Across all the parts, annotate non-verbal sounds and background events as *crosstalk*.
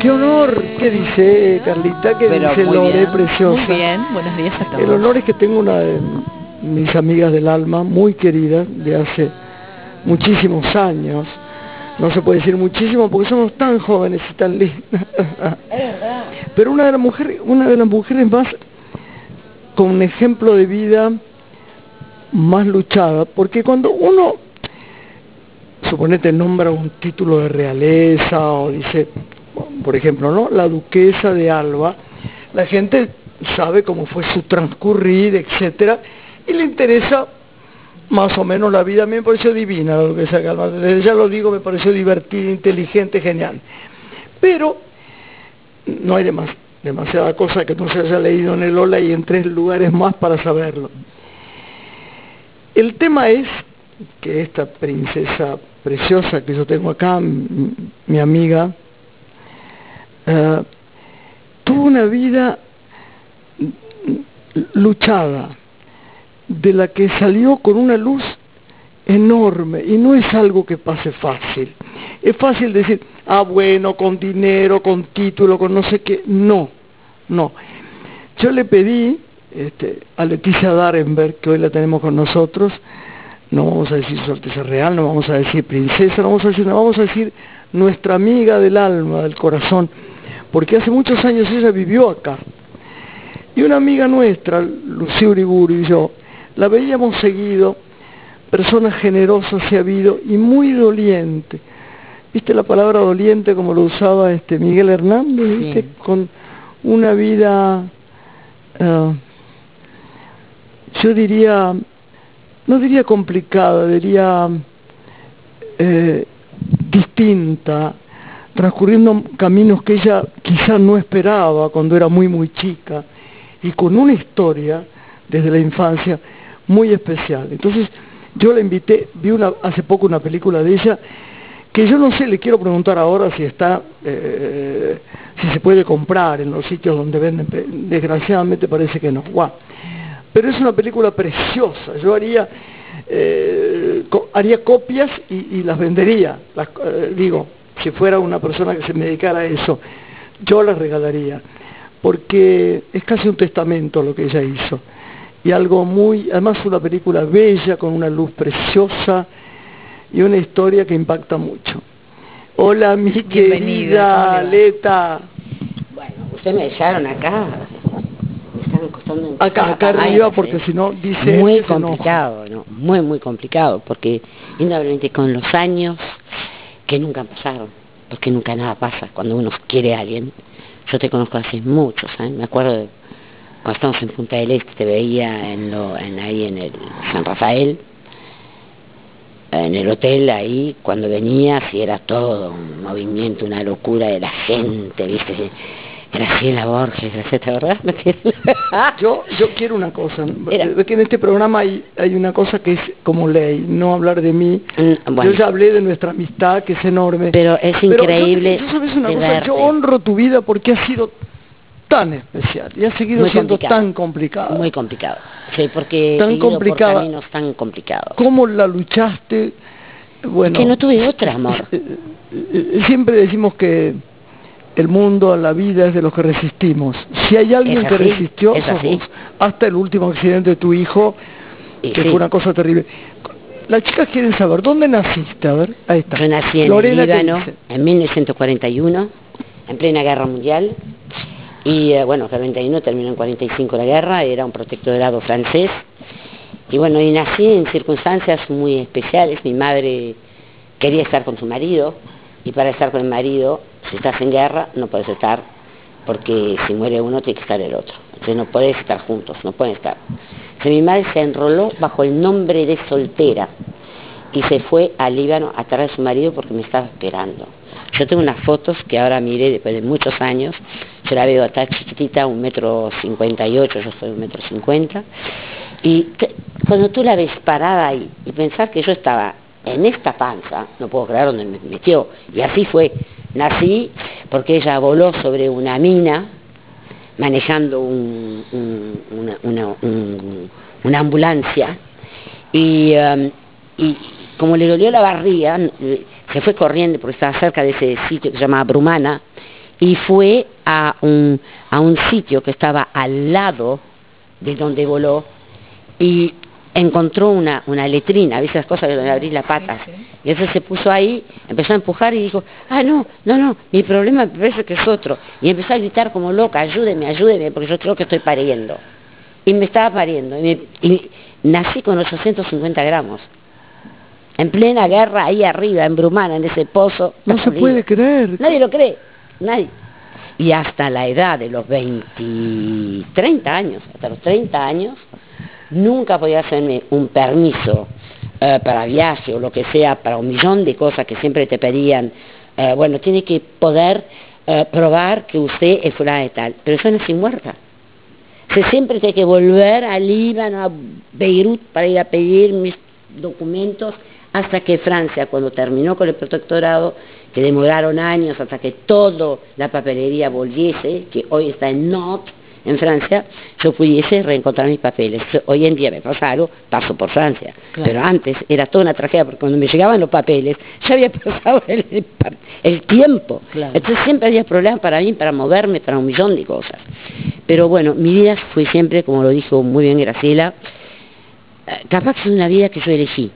Qué honor, qué honor, ¿qué dice Carlita? ¿Qué Pero dice Lore, bien, preciosa? Muy bien, buenos días a todos. El honor es que tengo una de mis amigas del alma, muy querida, de hace muchísimos años. No se puede decir muchísimo porque somos tan jóvenes y tan lindas. *laughs* Pero una de las mujeres, una de las mujeres más con un ejemplo de vida más luchada, porque cuando uno suponete nombra un título de realeza o dice, por ejemplo, ¿no? La duquesa de Alba, la gente sabe cómo fue su transcurrir, etcétera, y le interesa más o menos la vida. A mí me pareció divina la duquesa de Alba, ya lo digo, me pareció divertida, inteligente, genial. Pero no hay demas, demasiada cosa que no se haya leído en el Ola y en tres lugares más para saberlo. El tema es que esta princesa preciosa que yo tengo acá, mi amiga, uh, tuvo una vida luchada, de la que salió con una luz enorme y no es algo que pase fácil. Es fácil decir, ah bueno, con dinero, con título, con no sé qué. No, no. Yo le pedí este, a Leticia Darenberg, que hoy la tenemos con nosotros, no vamos a decir su Alteza Real, no vamos a decir princesa, no vamos a decir, no vamos a decir nuestra amiga del alma, del corazón, porque hace muchos años ella vivió acá. Y una amiga nuestra, Lucía Uriburu y yo, la veíamos seguido, persona generosa se ha habido y muy doliente. ¿Viste la palabra doliente como lo usaba este Miguel Hernández? Con una vida, uh, yo diría, no diría complicada, diría eh, distinta, transcurriendo caminos que ella quizá no esperaba cuando era muy muy chica y con una historia desde la infancia muy especial. Entonces yo la invité, vi hace poco una película de ella que yo no sé, le quiero preguntar ahora si está, eh, si se puede comprar en los sitios donde venden, desgraciadamente parece que no. Wow. Pero es una película preciosa, yo haría, eh, haría copias y, las vendería, eh, digo, si fuera una persona que se me dedicara a eso, yo las regalaría, porque es casi un testamento lo que ella hizo. Y algo muy, además una película bella, con una luz preciosa y una historia que impacta mucho. Hola mi querida Leta. Bueno, ustedes me dejaron acá, me están costando... Acá, acá arriba, porque si no dice... Muy complicado, ¿no? Muy, muy complicado, porque indudablemente con los años que nunca pasaron, porque nunca nada pasa cuando uno quiere a alguien. Yo te conozco hace muchos años, me acuerdo cuando estábamos en Punta del Este, te veía en lo, en, ahí en el San Rafael, en el hotel ahí, cuando venías y era todo un movimiento, una locura de la gente, viste, Graciela Borges, ¿te verdad? *laughs* yo, yo quiero una cosa, era, que en este programa hay, hay una cosa que es como ley, no hablar de mí, mm, bueno. yo ya hablé de nuestra amistad que es enorme. Pero es increíble. Pero yo, yo sabes una cosa, verte. yo honro tu vida porque ha sido tan especial y ha seguido muy siendo complicado. tan complicado. Muy complicado. Sí, porque tan complicada. por caminos tan complicados. ¿Cómo la luchaste? Bueno, es que no tuve otra, amor. *laughs* Siempre decimos que el mundo, la vida es de los que resistimos. Si hay alguien que resistió. Hasta el último accidente de tu hijo, Y que sí. fue una cosa terrible. Las chicas quieren saber, ¿dónde naciste? A ver, ahí está. Yo nací en Lorena, el ¿qué Líbano en 1941, en plena guerra mundial. Y eh, bueno, 41 terminó en 45 la guerra, era un protectorado francés. Y bueno, y nací en circunstancias muy especiales. Mi madre quería estar con su marido, y para estar con el marido, si estás en guerra, no puedes estar, porque si muere uno, tiene que estar el otro. Entonces no podés estar juntos, no pueden estar. Entonces mi madre se enroló bajo el nombre de soltera y se fue al Líbano a traer a su marido porque me estaba esperando. Yo tengo unas fotos que ahora miré después de muchos años, yo la veo acá chiquitita, un metro cincuenta y ocho, yo soy un metro cincuenta, y cuando tú la ves parada ahí y pensar que yo estaba en esta panza, no puedo creer dónde me metió, y así fue, nací porque ella voló sobre una mina, manejando un- un- una, una- un- una ambulancia, y, um, y como le dolió la barriga, se fue corriendo porque estaba cerca de ese sitio que se llama Brumana y fue a un, a un sitio que estaba al lado de donde voló y encontró una, una letrina, ¿viste esas cosas donde abrís la pata? Y entonces se puso ahí, empezó a empujar y dijo, ah, no, no, no, mi problema me parece que es otro. Y empezó a gritar como loca, ayúdeme, ayúdeme, porque yo creo que estoy pariendo. Y me estaba pariendo. Y, y nací con 850 gramos. En plena guerra, ahí arriba, en Brumana, en ese pozo. No se puede creer. Nadie lo cree, nadie. Y hasta la edad de los 20, 30 años, hasta los 30 años, nunca podía hacerme un permiso eh, para viaje o lo que sea, para un millón de cosas que siempre te pedían. Eh, bueno, tiene que poder eh, probar que usted es fuera de tal. Pero no es muerta. Se siempre tiene que volver al Líbano, a Beirut, para ir a pedir mis documentos hasta que Francia, cuando terminó con el protectorado, que demoraron años hasta que toda la papelería volviese, que hoy está en Nantes, en Francia, yo pudiese reencontrar mis papeles. Hoy en día me pasa algo, paso por Francia. Pero antes era toda una tragedia, porque cuando me llegaban los papeles, ya había *laughs* pasado el, tiempo. Entonces siempre había problemas para mí, para moverme, para un millón de cosas. Pero bueno, mi vida fue siempre, como lo dijo muy bien Graciela, eh, capaz que es una vida que yo elegí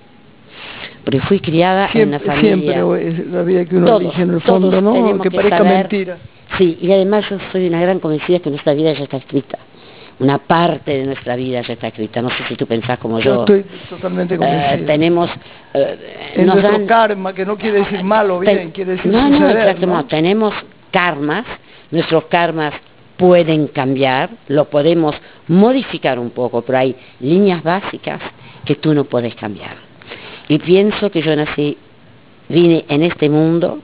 porque fui criada en una familia... Siempre la vida que uno elige en el fondo, ¿no? Que, parezca mentira. Sí, y además yo soy una gran convencida que nuestra vida ya está escrita. Una parte de nuestra vida ya está escrita. No sé si tú pensás como yo. Yo estoy totalmente convencida. Eh, tenemos... Eh, en nuestro karma, que no quiere decir malo bien, quiere decir no, suceder, no, no, tenemos karmas, nuestros karmas pueden cambiar, lo podemos modificar un poco, pero hay líneas básicas que tú no puedes cambiar. Y pienso que yo nací, vine en este mundo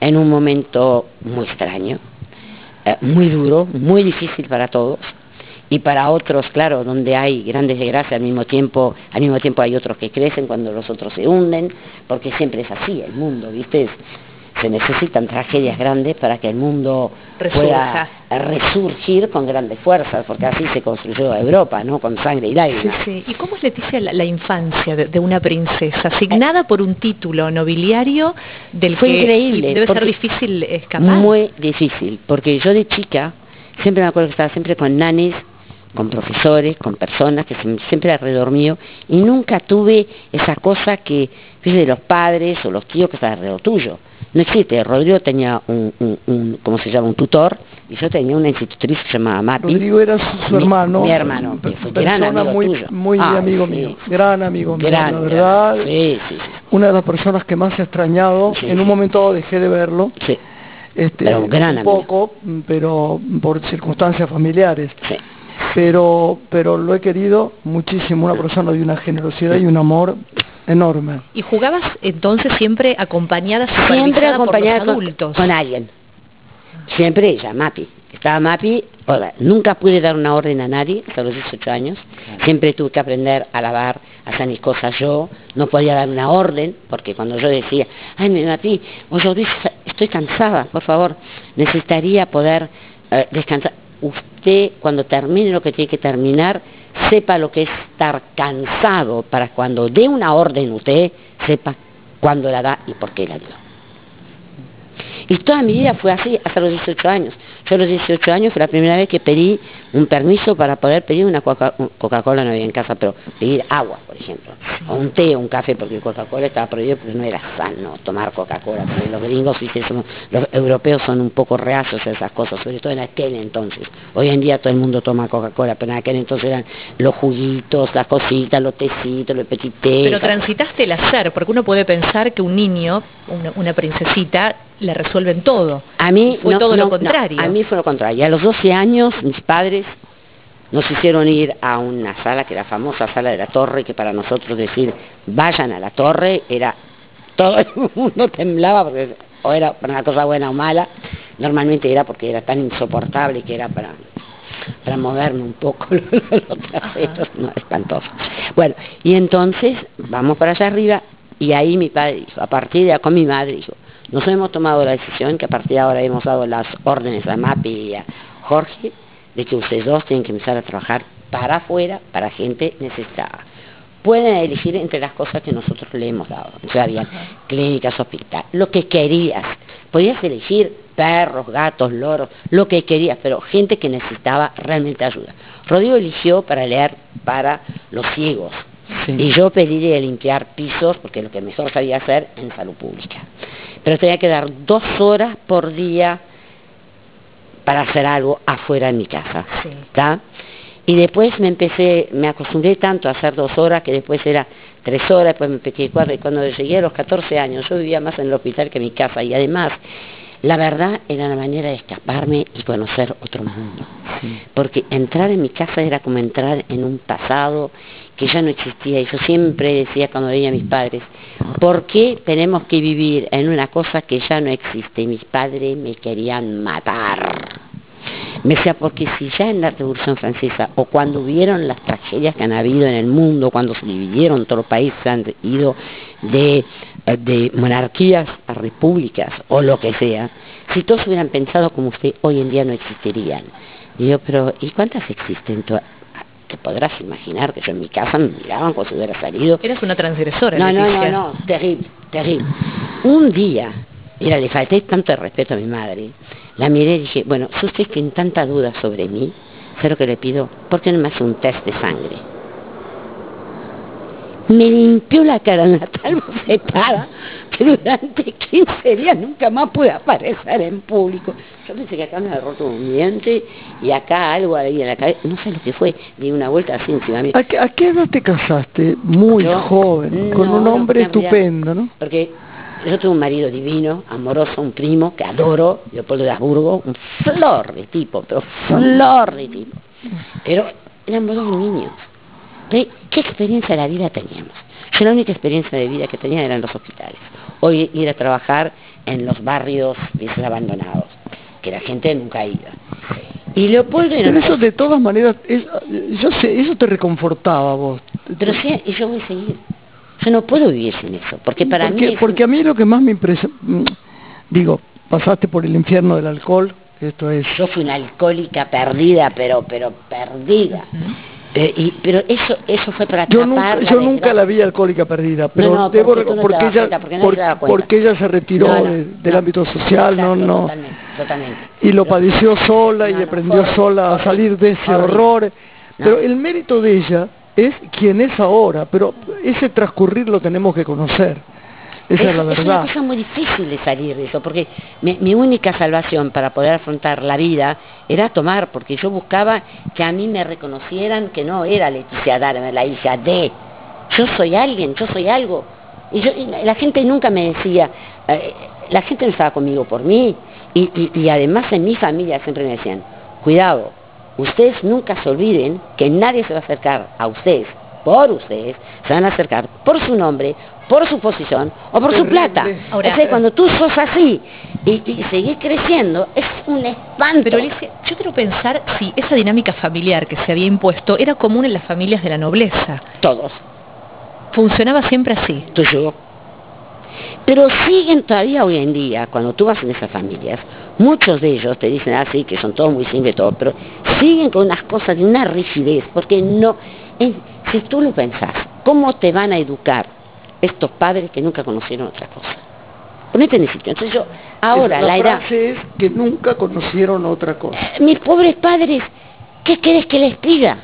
en un momento muy extraño, muy duro, muy difícil para todos. Y para otros, claro, donde hay grandes desgracias, al mismo tiempo, al mismo tiempo hay otros que crecen cuando los otros se hunden, porque siempre es así el mundo, ¿viste? Se necesitan tragedias grandes para que el mundo pueda resurgir con grandes fuerzas, porque así se construyó Europa, ¿no? Con sangre y lágrimas. Sí, ¿Y cómo es, Leticia, la, infancia de, una princesa, asignada por un título nobiliario del Fue increíble, debe ser difícil escapar? Muy difícil, porque yo de chica, siempre me acuerdo que estaba siempre con nanis, con profesores, con personas que siempre alrededor mío, y nunca tuve esa cosa que, de los padres o los tíos que están alrededor tuyo no existe. Rodrigo tenía un, un, ¿cómo se llama? Un tutor y yo tenía una institutriz que se llamaba Mati. Rodrigo era su, hermano. Mi hermano, que fue gran amigo muy, tuyo. muy amigo mío, gran amigo mío, la verdad. Sí, sí, una de las personas que más he extrañado, en un momento dejé de verlo. Sí. Este, pero gran un poco, pero por circunstancias familiares. Sí. Pero, pero lo he querido muchísimo, una persona de una generosidad y un amor enorme. ¿Y jugabas entonces siempre acompañada, siempre acompañada por adultos? Con, alguien. Siempre ella, Mapi. Estaba Mapi, nunca pude dar una orden a nadie hasta los 18 años. Siempre tuve que aprender a lavar, a hacer mis cosas yo. No podía dar una orden, porque cuando yo decía, ay, mi Mapi, estoy cansada, por favor, necesitaría poder eh, descansar. Usted, cuando termine lo que tiene que terminar, sepa lo que es estar cansado para cuando dé una orden usted, sepa cuándo la da y por qué la dio. Y toda mi vida fue así hasta los 18 años. Yo a los 18 años fue la primera vez que pedí un permiso para poder pedir una Coca-Cola, no había en casa, pero pedir agua, por ejemplo. O un té o un café, porque Coca-Cola estaba prohibido porque no era sano tomar Coca-Cola. Los gringos, los europeos son un poco reacios a esas cosas, sobre todo en aquel entonces. Hoy en día todo el mundo toma Coca-Cola, pero en aquel entonces eran los juguitos, las cositas, los tecitos, los petit Pero transitaste el hacer, porque uno puede pensar que un niño, una princesita, le resuelven todo. A mí fue todo lo contrario. a mí fue lo contrario. A los 12 años mis padres nos hicieron ir a una sala, que era la famosa sala de la torre, que para nosotros decir vayan a la torre era todo el *laughs* mundo temblaba porque o era para una cosa buena o mala, normalmente era porque era tan insoportable que era para para moverme un poco *laughs* los no, espantoso. Bueno, y entonces vamos para allá arriba y ahí mi padre dijo, a partir de con mi madre dijo, nos hemos tomado la decisión que a partir de ahora hemos dado las órdenes a Mapi y a Jorge de que ustedes dos tienen que empezar a trabajar para afuera, para gente necesitada. pueden elegir entre las cosas que nosotros le hemos dado. O sea, había clínicas, hospital, lo que querías. Podías elegir perros, gatos, loros, lo que querías, pero gente que necesitaba realmente ayuda. Rodrigo eligió para leer para los ciegos. Sí. Y yo pedí de limpiar pisos, porque lo que mejor sabía hacer en salud pública. Pero tenía que dar dos horas por día para hacer algo afuera de mi casa. Y después me empecé, me acostumbré tanto a hacer dos horas que después era tres horas, después me empecé cuatro. Y cuando llegué a los 14 años, yo vivía más en el hospital que en mi casa. Y además, la verdad era una manera de escaparme y conocer otro mundo. Porque entrar en mi casa era como entrar en un pasado que ya no existía. Y yo siempre decía cuando veía a mis padres, ¿por qué tenemos que vivir en una cosa que ya no existe? Y mis padres me querían matar. Me decía, porque si ya en la Revolución Francesa o cuando hubieron las tragedias que han habido en el mundo, cuando se dividieron todos los países, se han ido de, eh, de monarquías a repúblicas o lo que sea, si todos hubieran pensado como usted, hoy en día no existirían. Y yo, pero ¿y cuántas existen? Te podrás imaginar que yo en mi casa me miraban como si hubiera salido Eras una transgresora, no, no, no, no, terrible, terrible. Un día, mira, le falté tanto de respeto a mi madre, la miré y dije, bueno, si usted tiene tanta duda sobre mí, sé lo que le pido, ¿por qué no me hace un test de sangre? Me limpió la cara de una tal bofetada que durante 15 días nunca más pude aparecer en público. Yo pensé que acá me había roto un diente y acá algo ahí en la cabeza, no sé lo que fue, di una vuelta así encima. ¿A qué, a qué edad te casaste? Muy Yo- joven, con un hombre en estupendo, ¿no? Porque yo tuve un marido divino, amoroso, un primo que adoro, Leopoldo de Habsburgo, un flor de tipo, pero flor de tipo. Pero éramos dos niños. ¿Qué experiencia de la vida teníamos? Yo la única experiencia de vida que tenía eran los hospitales. Hoy ir a trabajar en los barrios abandonados, que la gente nunca iba. Y Leopoldo era Pero eso de todas maneras, es- yo sé, eso te reconfortaba vos. Pero sí, y yo voy a seguir. Yo no puedo vivir sin eso, porque para porque, mí... es- porque a mí lo que más me impresiona, digo, pasaste por el infierno del alcohol, esto es... Yo fui una alcohólica perdida, pero pero perdida. Eh, y- pero eso eso fue para Yo nunca, la yo nunca desgracia. la vi alcohólica perdida, pero no, debo porque no te porque das ella cuenta, porque por- porque ella se retiró de- del ámbito social, no no Totalmente, totalmente. y lo padeció sola y aprendió sola a salir de ese horror. Pero el mérito de ella es quien es ahora, pero ese transcurrir lo tenemos que conocer. Esa es, la una verdad. cosa muy difícil de salir de eso, porque mi, mi única salvación para poder afrontar la vida era tomar, porque yo buscaba que a mí me reconocieran que no era Leticia Darme, la hija de, yo soy alguien, yo soy algo. Y, yo, y la gente nunca me decía, eh, la gente no estaba conmigo por mí, y, y- y además en mi familia siempre me decían, cuidado, ustedes nunca se olviden que nadie se va a acercar a ustedes por ustedes, se van a acercar por su nombre, por su posición o por su plata. Ahora- o sea, cuando tú sos así y, y seguís creciendo, es un espanto. Pero Alicia, yo quiero pensar si esa dinámica familiar que se había impuesto era común en las familias de la nobleza. Todos, Funcionaba siempre así. tú y yo. Pero siguen todavía hoy en día, cuando tú vas en esas familias, muchos de ellos te dicen así, que son todos muy simples, todo, pero siguen con unas cosas de una rigidez, porque no, es- si tú lo pensás, ¿cómo te van a educar estos padres que nunca conocieron otra cosa? Ponete en el sitio. Entonces yo, ahora, la, la edad, frase es que nunca conocieron otra cosa. mis pobres padres, ¿qué querés que les diga?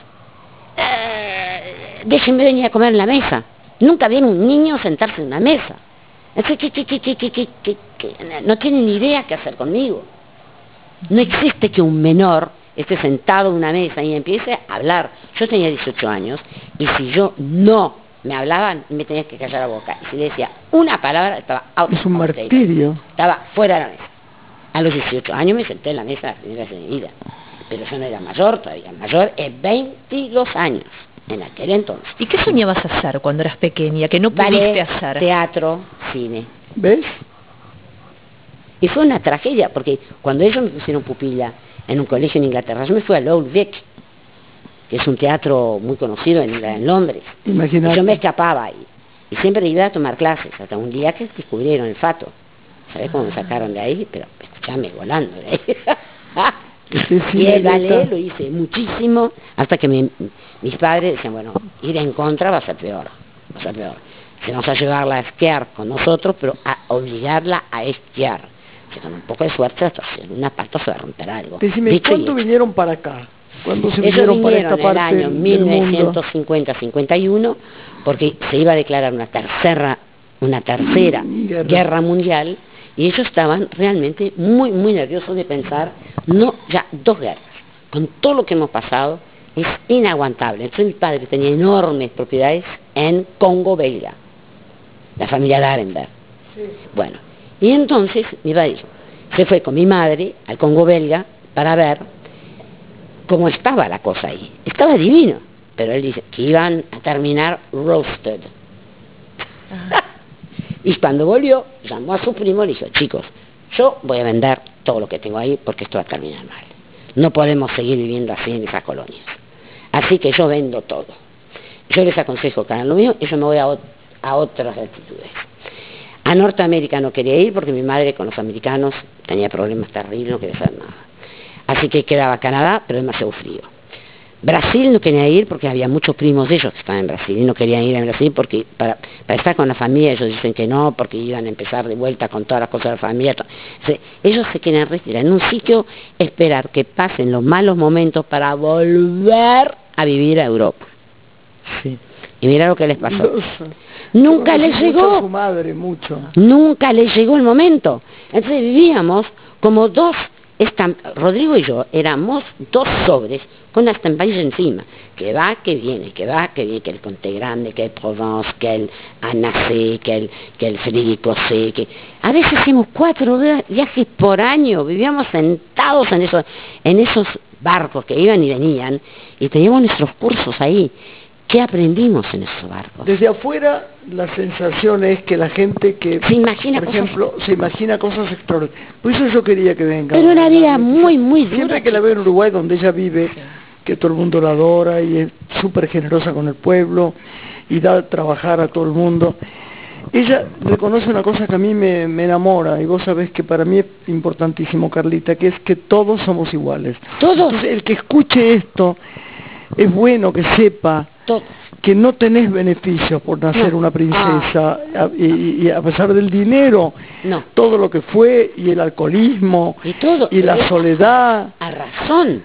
Eh, déjenme venir a comer en la mesa. Nunca vieron un niño sentarse en una mesa. Entonces. No tienen ni idea qué hacer conmigo. No existe que un menor esté sentado en una mesa y empiece a hablar. Yo tenía 18 años y si yo no me hablaban, me tenía que callar la boca. Y si le decía una palabra, estaba out Es un martirio. Estaba fuera de la mesa. A los 18 años me senté en la mesa la primera vez de mi vida. Pero yo no era mayor todavía. Mayor es 22 años en aquel entonces. ¿Y qué soñabas hacer cuando eras pequeña que no pudiste Ballet, hacer? teatro, cine. ¿Ves? Y fue una tragedia, porque cuando ellos me pusieron pupila en un colegio en Inglaterra, yo me fui a Old Vic, que es un teatro muy conocido en, en Londres. Y Imagínate. yo me escapaba ahí. Y siempre iba a tomar clases, hasta un día que descubrieron el fato. ¿Sabés cómo me sacaron de ahí? Pero escuchame volando de ahí. Sí, sí, *laughs* y el ballet lo hice muchísimo hasta que mis padres decían, bueno, ir en contra va a ser peor, va a ser peor. Vamos a llevarla a esquiar con nosotros, pero a obligarla a esquiar. Con un poco de suerte, hasta en una pata se va a romper algo. Decime, Dicho ¿cuándo vinieron para acá? ¿Cuándo se vinieron para esta en el parte año del mundo? 1950-51 porque se iba a declarar una tercera, una tercera Guerra. guerra. mundial y ellos estaban realmente muy, muy nerviosos de pensar, no, ya dos guerras, con todo lo que hemos pasado, es inaguantable. Entonces mi padre tenía enormes propiedades en Congo belga, la familia Darenberg. Bueno, y entonces mi padre dijo, se fue con mi madre al Congo belga para ver cómo estaba la cosa ahí. Estaba divino, pero él dice que iban a terminar roasted. *laughs* y cuando volvió, llamó a su primo y le dijo, chicos, yo voy a vender todo lo que tengo ahí porque esto va a terminar mal. No podemos seguir viviendo así en esas colonias. Así que yo vendo todo. Yo les aconsejo que hagan lo mío y yo me voy a, ot- a otras altitudes. A Norteamérica no quería ir porque mi madre con los americanos tenía problemas terribles, no quería hacer nada. Así que quedaba Canadá, pero demasiado frío. Brasil no quería ir porque había muchos primos de ellos que estaban en Brasil y no querían ir a Brasil porque para, para estar con la familia ellos dicen que no, porque iban a empezar de vuelta con todas las cosas de la familia. ellos se quieren retirar en un sitio, esperar que pasen los malos momentos para volver a vivir a Europa. Sí. Y mira lo que les pasó. *laughs* Nunca mucho llegó. a su madre, mucho. Nunca le llegó el momento. Entonces vivíamos como dos, Rodrigo y yo éramos dos sobres con una estampilla encima, que va, que viene, que va, que viene, que el Conte Grande, que el Provence, que el Anacé, que el, que el Federico C, que a veces hacíamos cuatro via- viajes por año, vivíamos sentados en esos, en esos barcos que iban y venían, y teníamos nuestros cursos ahí. ¿Qué aprendimos en esos barcos? Desde afuera la sensación es que la gente que, Se imagina por cosas- ejemplo, se imagina cosas extraordinarias. Por eso yo quería que venga. Pero una vida muy, muy dura, Siempre que la veo en Uruguay, donde ella vive, que todo el mundo la adora y es súper generosa con el pueblo y da a trabajar a todo el mundo. Ella reconoce una cosa que a mí me, me enamora y vos sabés que para mí es importantísimo, Carlita, que es que todos somos iguales. Todos. Entonces, el que escuche esto, es bueno que sepa Todos. Que no tenés beneficios por nacer No. una princesa a- y, y a pesar del dinero, No. todo lo que fue y el alcoholismo Y todo. y la soledad. A razón.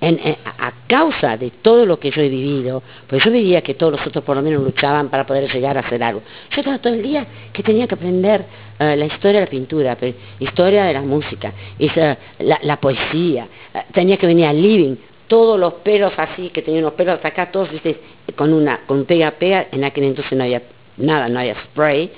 En- en- a causa de todo lo que yo he vivido, pues yo veía que todos los otros por lo menos luchaban para poder llegar a hacer algo. Yo estaba todo el día que tenía que aprender eh, la historia de la pintura, historia de la música, esa- la, la poesía, eh, tenía que venir al living, todos los pelos así, que tenía unos pelos hasta acá, todos ¿viste? con una, con pega pega, en aquel entonces no había nada, no había spray.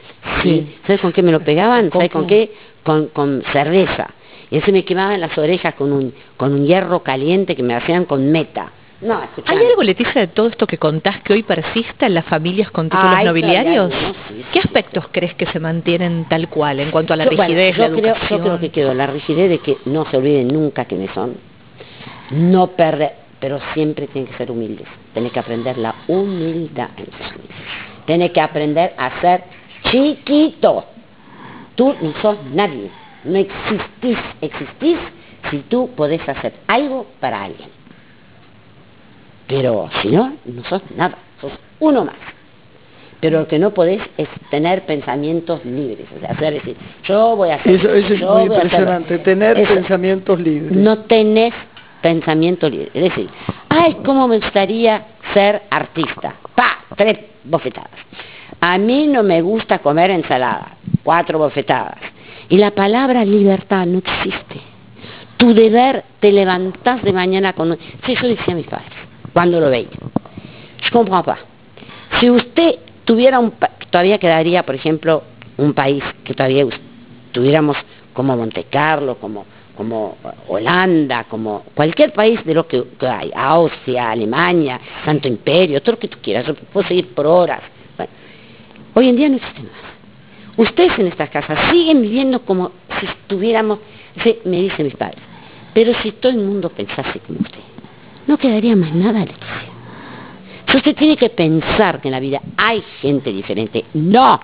Sí. ¿Sabes con qué me lo pegaban? ¿Con ¿Sabes con qué? Con, con cerveza. Y se me quemaban las orejas con un, con un hierro caliente que me hacían con meta. No. ¿Hay algo, Leticia, de todo esto que contás que hoy persista en las familias con títulos nobiliarios? claro, sí, sí, ¿Qué sí. aspectos crees que se mantienen tal cual en cuanto a la Yo- bueno, rigidez, yo la creo, educación? yo creo que quedó la rigidez de que no se olviden nunca quiénes son, no perder, pero siempre tienen que ser humildes. Tienen que aprender la humildad en sus vidas. Tienen que aprender a ser chiquito. Tú no sos nadie, no existís, existís si tú podés hacer algo para alguien. Pero si no, no sos nada, sos uno más. Pero lo que no podés es tener pensamientos libres, o sea, hacer decir, yo voy a hacer Eso, eso es yo muy impresionante, tener Eso. pensamientos libres. No tenés pensamiento libre. Es decir, ay, cómo me gustaría ser artista. Pa, tres bofetadas. A mí no me gusta comer ensalada. Cuatro bofetadas. Y la palabra libertad no existe. Tu deber, te levantás de mañana con... Sí, yo decía a mis padres, cuando lo veía. Je comprends pas. Si usted tuviera un... pa- Todavía quedaría, por ejemplo, un país que todavía tuviéramos como Monte Carlo, como, como Holanda, como cualquier país de lo que, hay, Austria, Alemania, Santo Imperio, todo lo que tú quieras, puedo seguir por horas. Hoy en día no existe más. Ustedes en estas casas siguen viviendo como si estuviéramos, me dicen mis padres, pero si todo el mundo pensase como usted, no quedaría más nada, Leticia. Si usted tiene que pensar que en la vida hay gente diferente, no.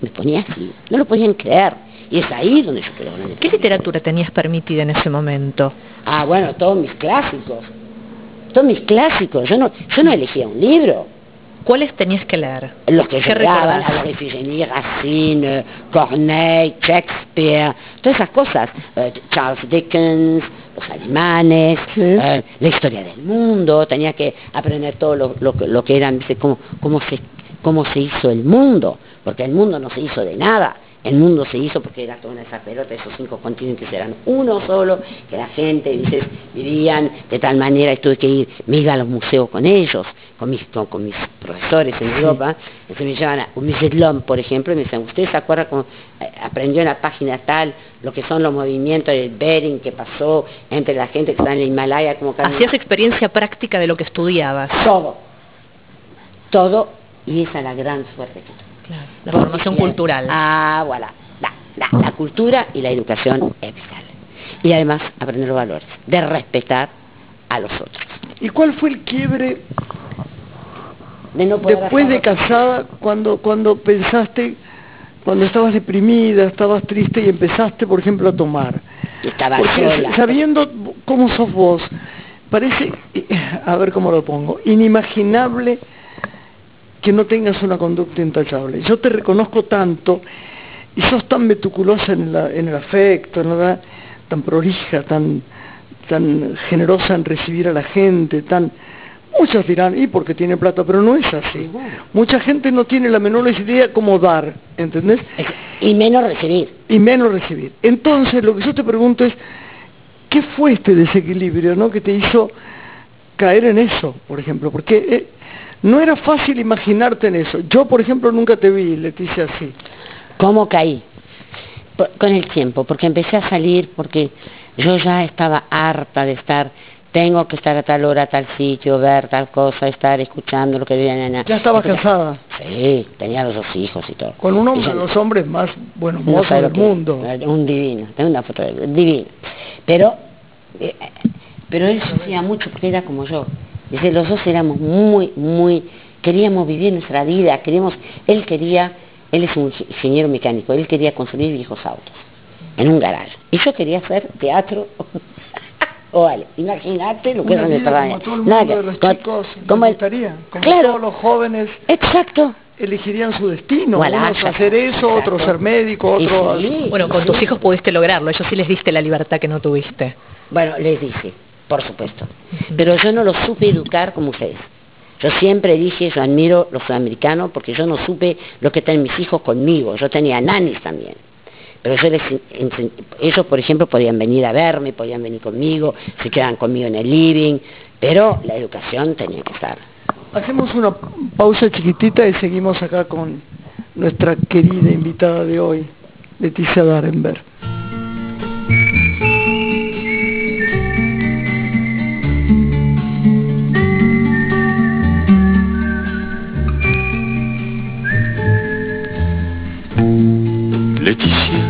Me ponía así, no lo podían creer. Y es ahí donde yo creo. en el ¿Qué literatura tenías permitida en ese momento? Ah, bueno, todos mis clásicos. todos mis clásicos. Yo no, yo no elegía un libro. ¿Cuáles tenías que leer? Los que ¿Qué yo daban, recordás? a los Ifigenie, Racine, Corneille, Shakespeare, todas esas cosas. Eh, Charles Dickens, los alemanes, Sí. eh, la historia del mundo, tenía que aprender todo lo, lo que- lo que eran, cómo, cómo, se, cómo se hizo el mundo, porque el mundo no se hizo de nada. El mundo se hizo porque era toda esa pelota, esos cinco continentes eran uno solo, que la gente, dices, vivían de tal manera, y tuve que ir, me iba a los museos con ellos, con mis, con, con mis profesores en Europa, entonces me llevan a un museo de l'Homme, por ejemplo, y me decían, ¿usted se acuerda cómo eh, aprendió en la página tal lo que son los movimientos del Bering que pasó entre la gente que está en el Himalaya, como? Hacías experiencia práctica de lo que estudiabas. todo, todo, y esa es la gran suerte que tuve. Claro, la Porque formación la- cultural. Ah, voilà. La, la- la cultura y la educación es vital. Y además aprender los valores, de respetar a los otros. ¿Y cuál fue el quiebre De no poder después de casada cuando, cuando pensaste, cuando estabas deprimida, estabas triste y empezaste, por ejemplo, a tomar? Estaba Porque sola. sabiendo cómo sos vos, parece, eh, a ver cómo lo pongo, inimaginable que no tengas una conducta intachable. Yo te reconozco tanto y sos tan meticulosa en, la- en el afecto, en la verdad, tan prolija, tan, tan generosa en recibir a la gente, tan... Muchos dirán, y porque tiene plata, pero no es así. Mucha gente no tiene la menor idea cómo dar, ¿entendés? Y menos recibir. y menos recibir. Entonces, lo que yo te pregunto es, ¿qué fue este desequilibrio ¿no? que te hizo caer en eso, por ejemplo? Porque eh, no era fácil imaginarte en eso. Yo, por ejemplo, nunca te vi, Leticia, así. ¿Cómo caí? Por- con el tiempo, porque empecé a salir, porque yo ya estaba harta de estar, tengo que estar a tal hora, a tal sitio, ver tal cosa, estar escuchando lo que viene. Ya estabas casada Sí, tenía los dos hijos y todo. con un Y hombre yo- de los hombres más buenos no del mundo. Un divino, tengo una foto de divino. Pero, eh, pero él sufría mucho porque era como yo. Dice, los dos éramos muy, muy, queríamos vivir nuestra vida, queríamos, él quería, él es un inge- ingeniero mecánico, él quería construir viejos autos en un garaje. Y yo quería hacer teatro. O *laughs* vale, imagínate lo que Una es vida donde como todo el Nada mundo de los como- chicos como gustaría, como claro, todos los jóvenes exacto. elegirían su destino, Voilà, unos exacto, hacer eso, otros ser médico, otros... sí. Bueno, con tus hijos pudiste lograrlo, ellos sí les diste la libertad que no tuviste. Bueno, les dije, por supuesto. Pero yo no los supe educar como ustedes. Yo siempre dije, yo admiro los sudamericanos porque yo no supe lo que tienen mis hijos conmigo. Yo tenía nanis también. Pero yo les ellos, por ejemplo, podían venir a verme, podían venir conmigo, se quedaban conmigo en el living, pero la educación tenía que estar. Hacemos una pausa chiquitita y seguimos acá con nuestra querida invitada de hoy, Leticia Darenberg. Laetitia,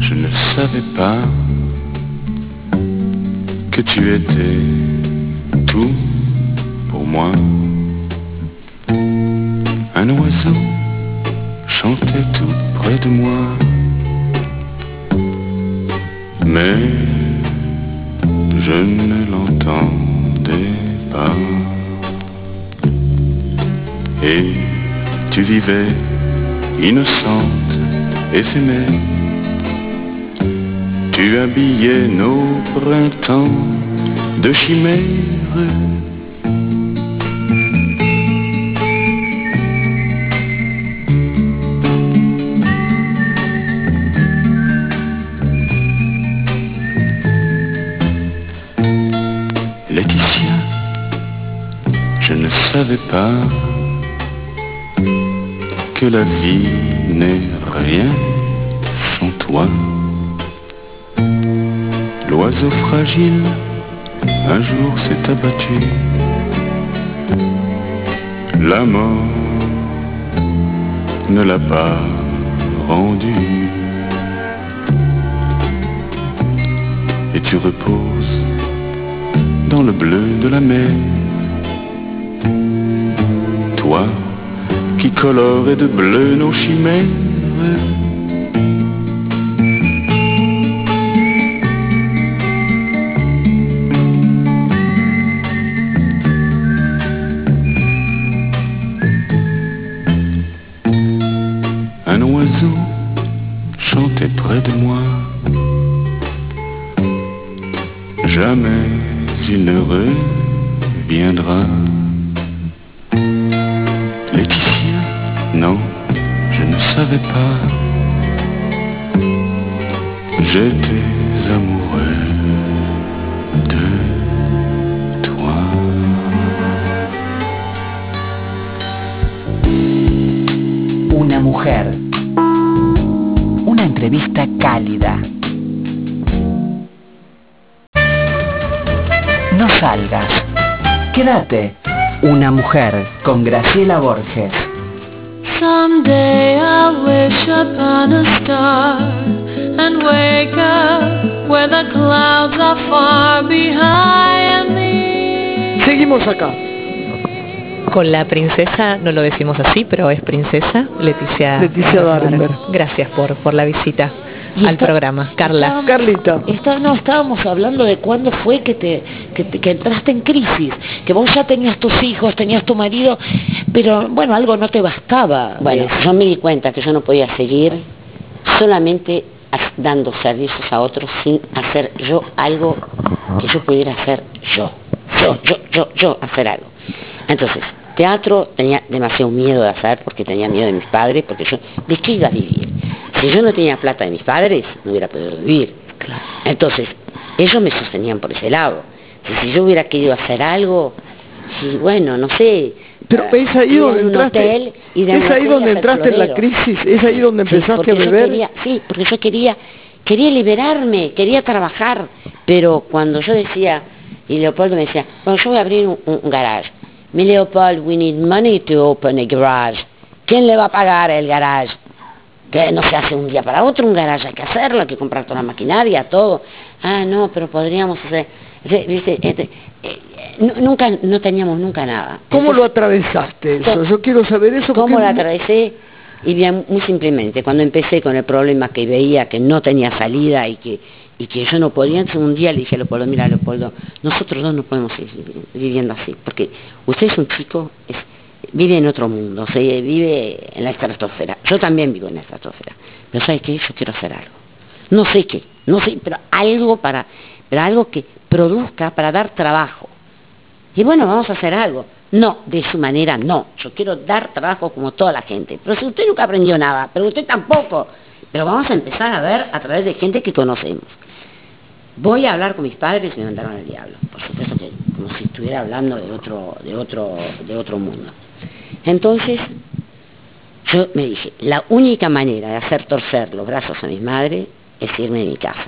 je ne savais pas que tu étais tout pour moi. Un oiseau chantait tout près de moi. Mais je ne l'entendais pas. Et tu vivais innocente, éphémère. Tu habillais nos printemps de chimères. Laetitia, je ne savais pas la vie n'est rien sans toi. L'oiseau fragile un jour s'est abattu. La mort ne l'a pas rendu. Et tu reposes dans le bleu de la mer. Toi qui colorait de bleu nos chimères. Graciela Borges. Someday I'll wish upon a star and wake up where the clouds are far behind me. Seguimos acá. Con la princesa, no lo decimos así, pero es princesa, Leticia. Leticia Darenberg. Gracias por, por la visita Y al está- programa. Carla. Carlita. está- no, estábamos hablando de cuándo fue que, te, que, te- que entraste en crisis, que vos ya tenías tus hijos, tenías tu marido, pero bueno, algo no te bastaba. Bueno, yo me di cuenta que yo no podía seguir solamente dando servicios a otros sin hacer yo algo que yo pudiera hacer yo. Yo, yo, yo, yo, hacer algo. Entonces, teatro tenía demasiado miedo de hacer porque tenía miedo de mis padres, porque yo, ¿de qué iba a vivir? Si yo no tenía plata de mis padres, no hubiera podido vivir. Entonces, ellos me sostenían por ese lado. Entonces, si yo hubiera querido hacer algo, sí, bueno, no sé. Pero eh, es ahí donde entraste, y de es ahí donde entraste en la crisis, es ahí donde empezaste a beber. quería- sí, porque yo quería, quería liberarme, quería trabajar, pero cuando yo decía, y Leopoldo me decía, bueno, yo voy a abrir un, un- garage. Mi Leopold, we need money to open a garage. ¿Quién le va a pagar el garage? Que no se hace un día para otro un garage, hay que hacerlo, hay que comprar toda la maquinaria, todo. Ah, no, pero podríamos hacer... ¿viste? Este, nu- nunca, no teníamos nunca nada. ¿Cómo lo atravesaste eso? Yo quiero saber eso. ¿Cómo porque- la atravesé? Y bien, muy simplemente, cuando empecé con el problema que veía que no tenía salida y que, y que yo no podía, entonces un día le dije a Leopoldo, mira Leopoldo, nosotros dos no podemos seguir viviendo así, porque usted es un chico, es- vive en otro mundo, se vive en la estratosfera, yo también vivo en la estratosfera, pero ¿sabe qué? Yo quiero hacer algo. No sé qué, no sé, pero algo para, pero algo que produzca para dar trabajo. Y bueno, vamos a hacer algo. No, de su manera no. Yo quiero dar trabajo como toda la gente. Pero si usted nunca aprendió nada, pero usted tampoco. Pero vamos a empezar a ver a través de gente que conocemos. Voy a hablar con mis padres y me mandaron al diablo. Por supuesto que como si estuviera hablando de otro, de otro, de otro mundo. Entonces, yo me dije, la única manera de hacer torcer los brazos a mis madres es irme de mi casa.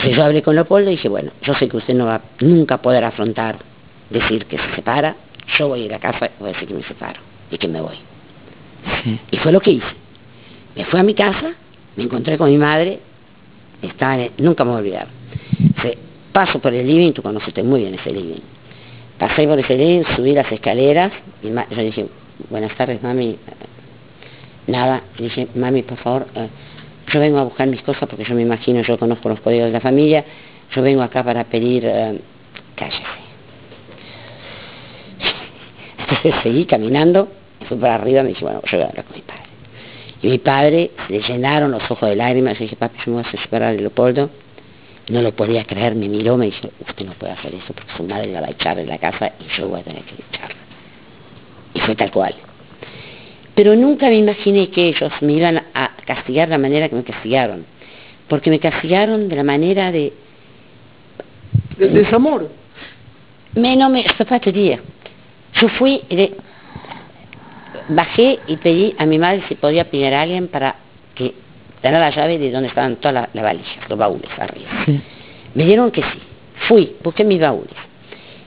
Entonces yo hablé con Leopoldo y dije, bueno, yo sé que usted no va a nunca poder afrontar decir que se separa, yo voy a ir a casa y voy a decir que me separo y que me voy. Y fue lo que hice. Me fui a mi casa, me encontré con mi madre, estaba en el- nunca me voy a olvidar. Se- paso por el living, tú conoces muy bien ese living. Pasé por ese living, subí las escaleras, y ma- yo dije, buenas tardes mami, nada, le dije, mami por favor, eh, yo vengo a buscar mis cosas porque yo me imagino, yo conozco los códigos de la familia, yo vengo acá para pedir, eh, cállese. *laughs* Entonces seguí caminando, fui para arriba, me dije, bueno, yo voy a hablar con mi padre. Y mi padre se le llenaron los ojos de lágrimas, yo dije, papi, yo me voy a separar de Leopoldo. No lo podía creer, me miró, me dijo, usted no puede hacer eso porque su madre la va a echar de la casa y yo voy a tener que echarla. Y fue tal cual. Pero nunca me imaginé que ellos me iban a castigar de la manera que me castigaron. Porque me castigaron de la manera de... Del desamor. Je peux pas te dire. Yo fui, de- bajé y pedí a mi madre si podía pedir a alguien para que tener la llave de donde estaban todas las las valijas, los baúles arriba. Me dieron que sí. Fui, busqué mis baúles.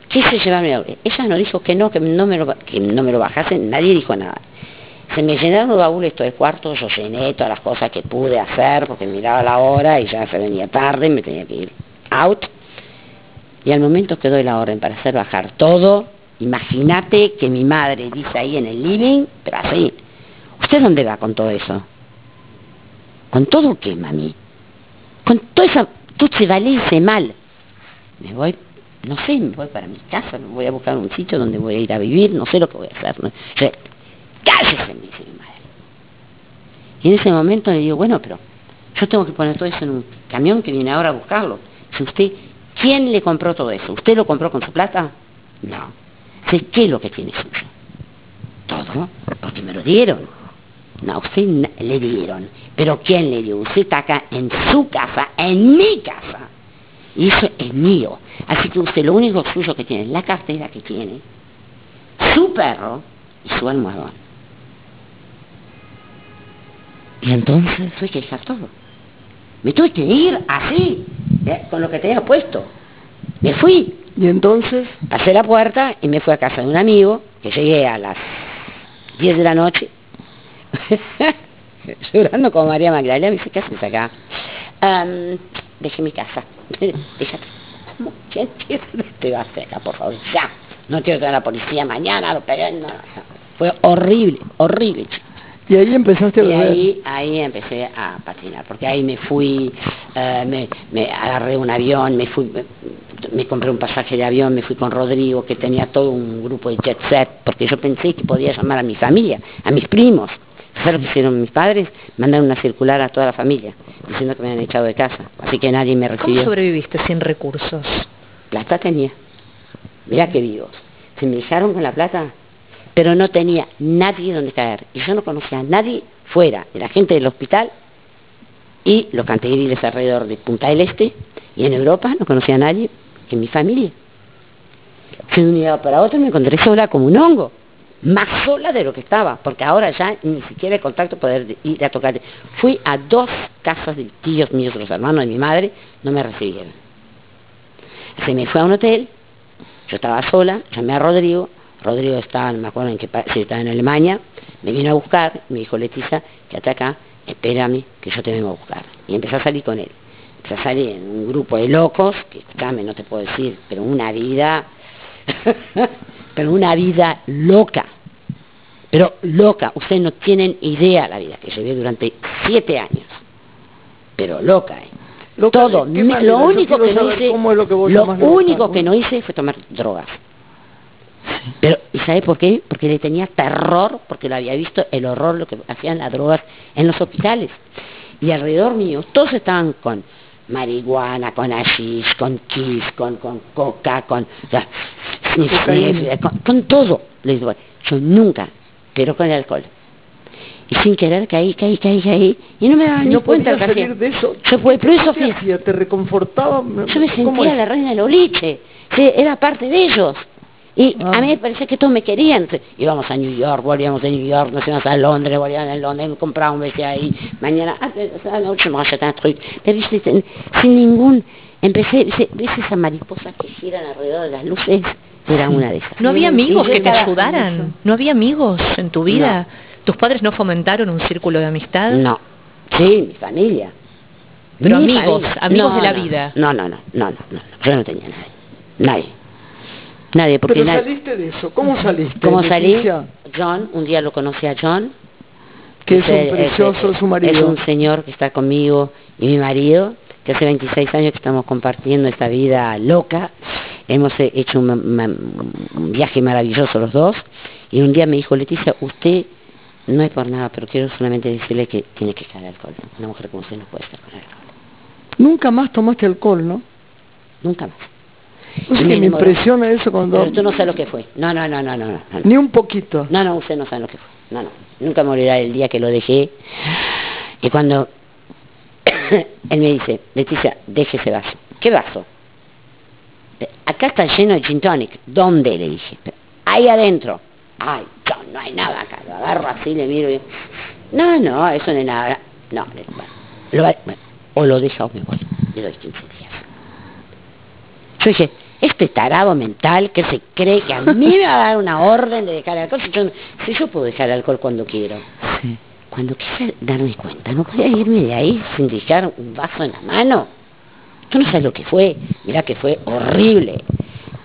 Quise llevarme mi baúles. Ella no dijo que no, que no me lo, que no me lo bajasen, nadie dijo nada. Se me llenaron los baúles todo el cuarto, yo llené todas las cosas que pude hacer porque miraba la hora y ya se venía tarde, me tenía que ir out. Y al momento que doy la orden para hacer bajar todo, imagínate que mi madre dice ahí en el living, pero así, ¿usted dónde va con todo eso? ¿Con todo qué, mami? Con toda esa, todo ese valise mal. Me voy, no sé, me voy para mi casa, me voy a buscar un sitio donde voy a ir a vivir, no sé lo que voy a hacer. Cállese, me dice mi madre. Y en ese momento le digo, bueno, pero yo tengo que poner todo eso en un camión que viene ahora a buscarlo. Si usted, ¿quién le compró todo eso? ¿Usted lo compró con su plata? No. Sé qué es lo que tiene suyo. Todo, porque me lo dieron. No, usted le dieron. Pero ¿quién le dio? Usted está acá en su casa, en mi casa. Y eso es mío. Así que usted lo único suyo que tiene es la cartera que tiene, su perro y su almohadón. Y entonces tuve que dejar todo. Me tuve que ir así, eh, con lo que tenía puesto. Me fui, Y entonces, pasé la puerta y me fui a casa de un amigo, que llegué a las 10 de la noche, *laughs* llorando como María Magdalena, me dice, ¿qué haces acá? "Am, dejé mi casa. Déjate. ¿Cómo? ¿Quién quiere? Te vas de acá, por favor, ya. No quiero tener a la policía mañana, lo no, no. Fue horrible, horrible, chico. Y ahí empezaste a Y ahí, ahí empecé a patinar, porque ahí me fui, eh, me, me agarré un avión, me fui, me, me compré un pasaje de avión, me fui con Rodrigo, que tenía todo un grupo de jet set, porque yo pensé que podía llamar a mi familia, a mis primos. ¿Sabes lo que hicieron mis padres? Mandaron una circular a toda la familia, diciendo que me habían echado de casa. Así que nadie me ¿Cómo recibió. sobreviviste sin recursos? Plata tenía. Mirá qué vivos. Se me dejaron con la plata, pero no tenía nadie donde caer. Y yo no conocía a nadie fuera de la gente del hospital y los cantegriles alrededor de Punta del Este. Y en Europa no conocía a nadie que mi familia. Fui de un día para otro me encontré sola como un hongo. Más sola de lo que estaba, porque ahora ya ni siquiera el contacto poder de- ir a tocar. Fui a dos casas de tíos míos, los hermanos de mi madre, no me recibieron. Se me fue a un hotel, yo estaba sola, llamé a Rodrigo, Rodrigo estaba, no me acuerdo en qué país, si estaba en Alemania, me vino a buscar, me dijo Leticia, quédate acá, espérame, que yo te vengo a buscar. Y empecé a salir con él. Empecé a salir en un grupo de locos, que escúchame, no te puedo decir, pero una vida, *laughs* pero una vida loca. Pero loca, ustedes no tienen idea la vida que llevé durante siete años. Pero loca, ¿eh? Loca, Todo. lo único que hice, lo que lo único que no hice fue tomar drogas. Pero, ¿y sabe por qué? Porque le tenía terror, porque lo había visto el horror, lo que hacían las drogas en los hospitales. Y alrededor mío, todos estaban con marihuana, con hashish, con kiss, con, con coca, con, con, con todo. Les digo, yo nunca, pero con el alcohol. Y sin querer caí, caí, caí, caí. Y no me daba ni no cuenta que salir de eso. Yo fue, pero eso ¿Qué te reconfortaba? Yo me ¿Cómo sentía la reina del oliche, era parte de ellos. Y Ah. a mí me parecía que todos me querían. Íbamos a New York, volvíamos de New York, nos íbamos a Londres, volvíamos de Londres, comprábamos un vestido ahí, mañana, ah, eh, la noche me acheté un truc. Pero sin, ningún, empecé, ¿viste esas mariposas que giran alrededor de las luces? Era una de esas. ¿No había amigos que te ayudaran? ¿No había amigos en tu vida? ¿Tus padres no fomentaron un círculo de amistad? No, sí, mi familia. Pero Mi amigos, amigos No, de la no, vida. No, no, no, no, no, no, yo no tenía nadie. Nadie. Nadie, porque Pero nadie- saliste de eso. ¿Cómo saliste? ¿Cómo salí? Leticia? John, un día lo conocí a John. Que es un precioso ese- su marido. Es un señor que está conmigo y mi marido, que hace 26 años que estamos compartiendo esta vida loca. Hemos hecho un, viaje maravilloso los dos. Y un día me dijo, Leticia, usted no es por nada, pero quiero solamente decirle que tiene que dejar el alcohol. Una mujer como usted no puede estar con el alcohol. Nunca más tomaste alcohol, ¿no? Nunca más. No Y me, impresiona eso cuando... Pero tú no sabes lo que fue. No, no, no, no, no. no, no. Ni un poquito. No, no, usted no sabe lo que fue. No, no. Nunca morirá el día que lo dejé. Y cuando *coughs* él me dice, Leticia, deje ese vaso. ¿Qué vaso? "Eh, Acá está lleno de gin tonic. ¿Dónde? Le dije. Ahí adentro. Ay, John, no hay nada acá. Lo agarro así, le miro y no, no, eso no es nada. No, bueno, lo va- bueno, o lo deja o me voy. Le doy 15 días. Yo dije, este tarado mental que se cree que a mí me va a dar una orden de dejar el alcohol, si yo, si yo puedo dejar el alcohol cuando quiero. Sí. Cuando quise darme cuenta, no podía irme de ahí sin dejar un vaso en la mano. Tú no sabes lo que fue. Mira que fue horrible.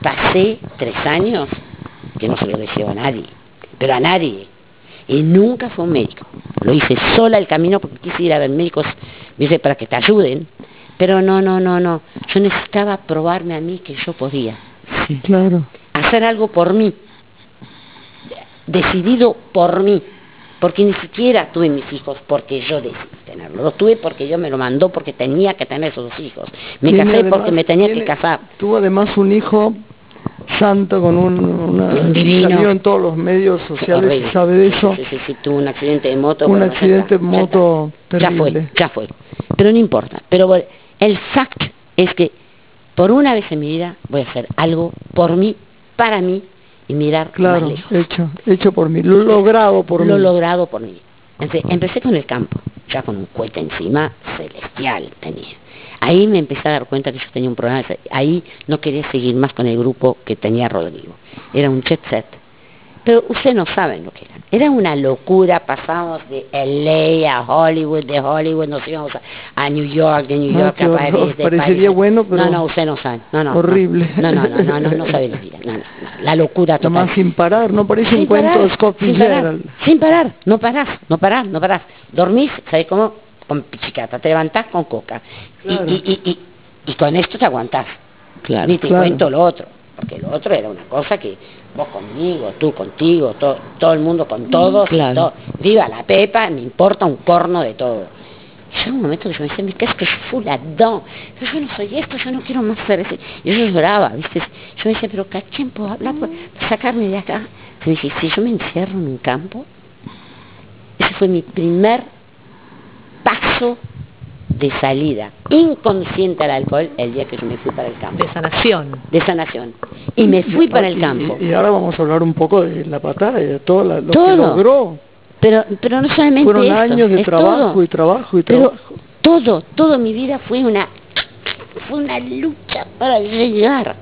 Pasé tres años que no se lo deseo a nadie, pero a nadie. Y nunca fue un médico. Lo hice sola el camino porque quise ir a ver médicos, dice, para que te ayuden. Pero no, no, no, no. Yo necesitaba probarme a mí que yo podía. Sí, claro. Hacer algo por mí. Decidido por mí. porque ni siquiera tuve mis hijos porque yo decidí tenerlos, los tuve porque yo me lo mandó porque tenía que tener esos dos hijos. Me Tiene casé además- porque me tenía que casar. Tuvo además un hijo santo con un, una, salió en todos los medios sociales y sabe de eso. Sí, sí, sí, tuvo un accidente de moto. Un bueno, ya accidente de ya moto está. Ya fue, terrible. ya fue. Pero no importa. Pero bueno, el fact es que por una vez en mi vida voy a hacer algo por mí, para mí y mirar Claro, más lejos. hecho, hecho por mí, lo logrado por lo mí. logrado por mí. Entonces, empecé con el campo, ya con un cohete encima, celestial tenía. Ahí me empecé a dar cuenta que yo tenía un problema. Ahí no quería seguir más con el grupo que tenía Rodrigo. Era un jet set. Pero ustedes no saben lo que era. Era una locura. Pasamos de LA a Hollywood, de Hollywood nos íbamos a, a New York, de New Ah, York a horror. París. de Parecería París- bueno, pero No, no, usted no sabe. No, no, horrible. No, no, no, no, no, no sabe la vida. No, no, no. La locura total. Nomás sin parar, no parece un Sin cuento parar, de Scott sin parar, sin parar, no parás, no parás, no parás. Dormís, ¿sabes cómo? Con pichicata, te levantás con coca. Y- Claro. Y, y, y, y con esto te aguantás. Claro, Ni te claro. cuento lo otro, porque lo otro era una cosa que vos conmigo, tú contigo, to- todo el mundo con todos, Claro. todo. viva la pepa, me importa un corno de todo. Y llegó un momento que yo me decía, ¿qué es que fous là-dedans? Pero yo no soy esto, yo no quiero más ser ese. Y yo lloraba, ¿viste? Yo me decía, pero ¿a quién puedo hablar para sacarme de acá? Entonces dije, si yo me encierro en un campo, ese fue mi primer paso de salida inconsciente al alcohol el día que yo me fui para el campo, De sanación. de sanación. Y me fui para el campo. Y, y ahora vamos a hablar un poco de la patada y de todo la- lo que Todo. logró. Pero, pero no solamente Fueron esto, años de es trabajo todo. y trabajo y Pero trabajo. todo, toda mi vida fue una, fue una lucha para llegar.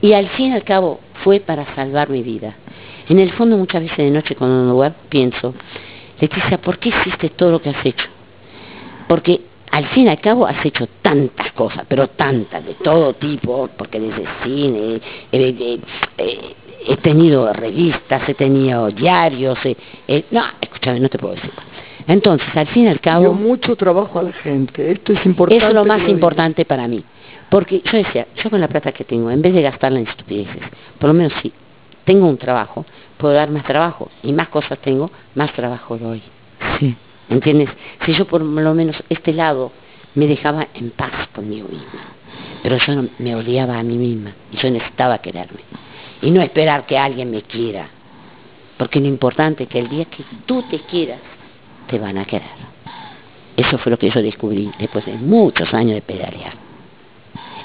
Y al fin y al cabo fue para salvar mi vida. En el fondo muchas veces de noche cuando me duermo pienso, Leticia, ¿por qué hiciste todo lo que has hecho? Porque al fin y al cabo has hecho tantas cosas, pero tantas, de todo tipo, porque desde cine, eh, eh, eh, he tenido revistas, he tenido diarios, eh, eh, no, escúchame, no te puedo decir. Entonces, al fin y al Dio cabo, mucho trabajo a la gente. Esto es importante. eso es lo más importante para mí. Porque yo decía, yo con la plata que tengo, en vez de gastarla en estupideces, por lo menos si tengo un trabajo, puedo dar más trabajo. Y más cosas tengo, más trabajo doy. Sí. ¿Entiendes? Si yo por lo menos este lado me dejaba en paz conmigo misma. Pero yo no- me odiaba a mí misma y yo necesitaba quererme. Y no esperar que alguien me quiera. Porque lo importante es que el día que tú te quieras, te van a querer. Eso fue lo que yo descubrí después de muchos años de pedalear.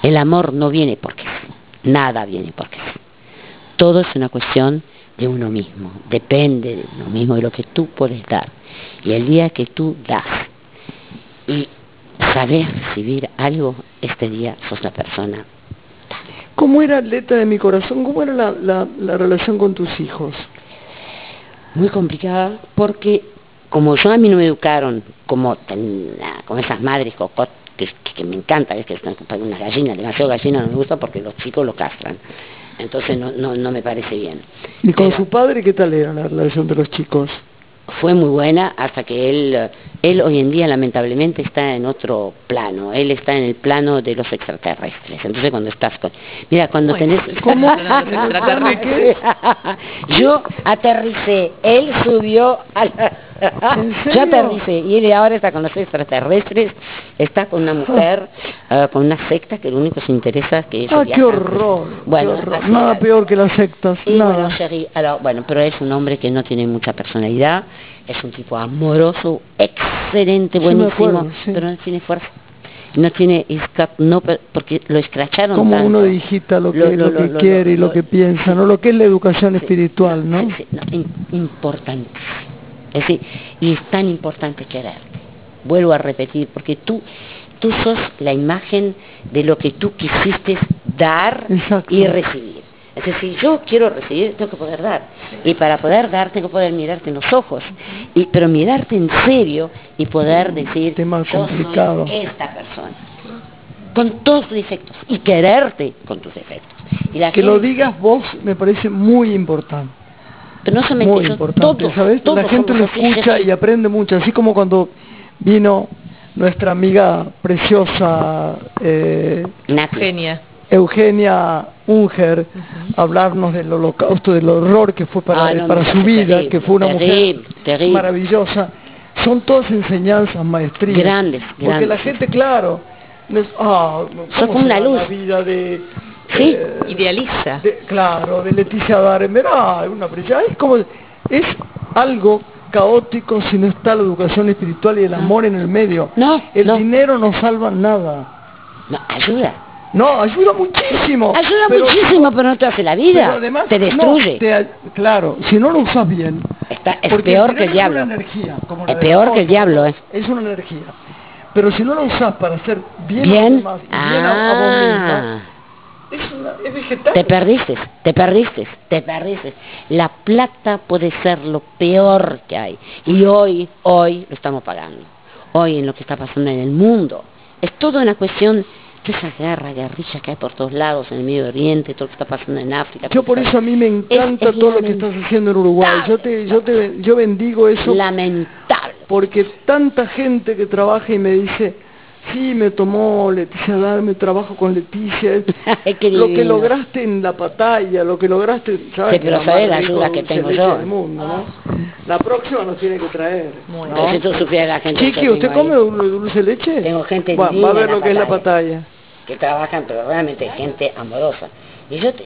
El amor no viene porque sí. Nada viene porque sí. Todo es una cuestión de uno mismo. Depende de uno mismo, de lo que tú puedes dar. Y el día que tú das y sabes recibir algo, este día sos la persona. ¿Cómo era, atleta de mi corazón, cómo era la, la- la relación con tus hijos? Muy complicada porque como yo a mí no me educaron como, ten- como esas madres cocot que, me encanta, es que están con una gallina, demasiado gallina no me gusta porque los chicos lo castran. Entonces no, no, no me parece bien. ¿Y con Pero- su padre qué tal era la relación de los chicos? Fue muy buena hasta que él, él hoy en día lamentablemente está en otro plano, él está en el plano de los extraterrestres. Entonces cuando estás con... Mira, cuando *laughs* ¿Cómo tenés... *laughs* ¿Cómo? Los. Yo aterricé, él subió a la... ¿En *laughs* Yo serio? aterricé y él ahora está con los extraterrestres, está con una mujer, eh, *laughs* con una secta que lo único que se interesa es que ¡Ah, qué horror! Bueno, qué horror. así Nada peor que las sectas, Y nada. bueno, Sherry, alors, bueno, pero es un hombre que no tiene mucha personalidad, es un tipo amoroso, excelente, Sí, buenísimo, acuerdo, sí. pero no tiene fuerza. No tiene, no, porque lo escracharon como tanto. uno digita lo que, Lo- lo, lo- que quiere y lo- que piensa, ¿no? Lo que es la educación espiritual, ¿no? Sí, sí, no, importantísimo. Es decir, y es tan importante quererte. Vuelvo a repetir, porque tú, tú sos la imagen de lo que tú quisiste dar *laughs* Exacto. y recibir. Es decir, yo quiero recibir, tengo que poder dar. Y para poder dar, tengo que poder mirarte en los ojos. Y, pero mirarte en serio y poder decir, tema yo complicado. soy esta persona. Con todos tus defectos. Y quererte con tus defectos. Y la Que lo digas vos me parece muy importante. Pero no solamente Muy eso, importante, todos, ¿sabes? todos La gente lo escucha y aprende mucho, así como cuando vino nuestra amiga preciosa eh. Eugenia Unger hablarnos del holocausto, del horror que fue para, Ah, no, para me su vida, terrible, que fue una terrible, mujer terrible. maravillosa. Son todas enseñanzas, maestrías. Grandes, Porque la gente, claro, no es, ah, ¿cómo Son como una luz. La vida de, Sí. eh, Idealiza. de- claro, de Leticia Daremer, es una es como, es algo caótico si no está la educación espiritual y el amor en el medio. No, el no. dinero no salva nada. No, ayuda. No, ayuda muchísimo. Ayuda pero- muchísimo, pero no te hace la pero vida. además, te no, destruye. te claro, si no lo usas bien. Está- es peor que el diablo. Es una energía. como Es peor que el diablo, ¿eh? Es una energía. Pero si no lo usas para hacer bien, a los Bien. demás y bien a, a vos Ah. misma, es, una, es vegetal. Te perdiste, te perdiste, te perdiste. La plata puede ser lo peor que hay. Y hoy, hoy lo estamos pagando. Hoy en lo que está pasando en el mundo. Es toda una cuestión de esa guerra, guerrilla que hay por todos lados en el Medio Oriente, todo lo que está pasando en África. Yo por eso a mí me encanta es todo lo que estás haciendo en Uruguay. Yo te, yo te, yo bendigo eso Lamentable. porque tanta gente que trabaja y me dice, sí, me tomó Leticia Darme, trabajo con Leticia. *laughs* Qué lo que lograste en la batalla, lo que lograste, ¿sabes? Sí, pero más la ayuda que dulce tengo yo. del mundo, ¿no? La próxima nos tiene que traer. ¿no? Pero si tú supieras la gente Chiqui, ¿usted come dul- dulce de leche? Tengo gente va, divina va a ver lo que es la batalla. que trabajan, pero realmente gente amorosa. Y yo, te-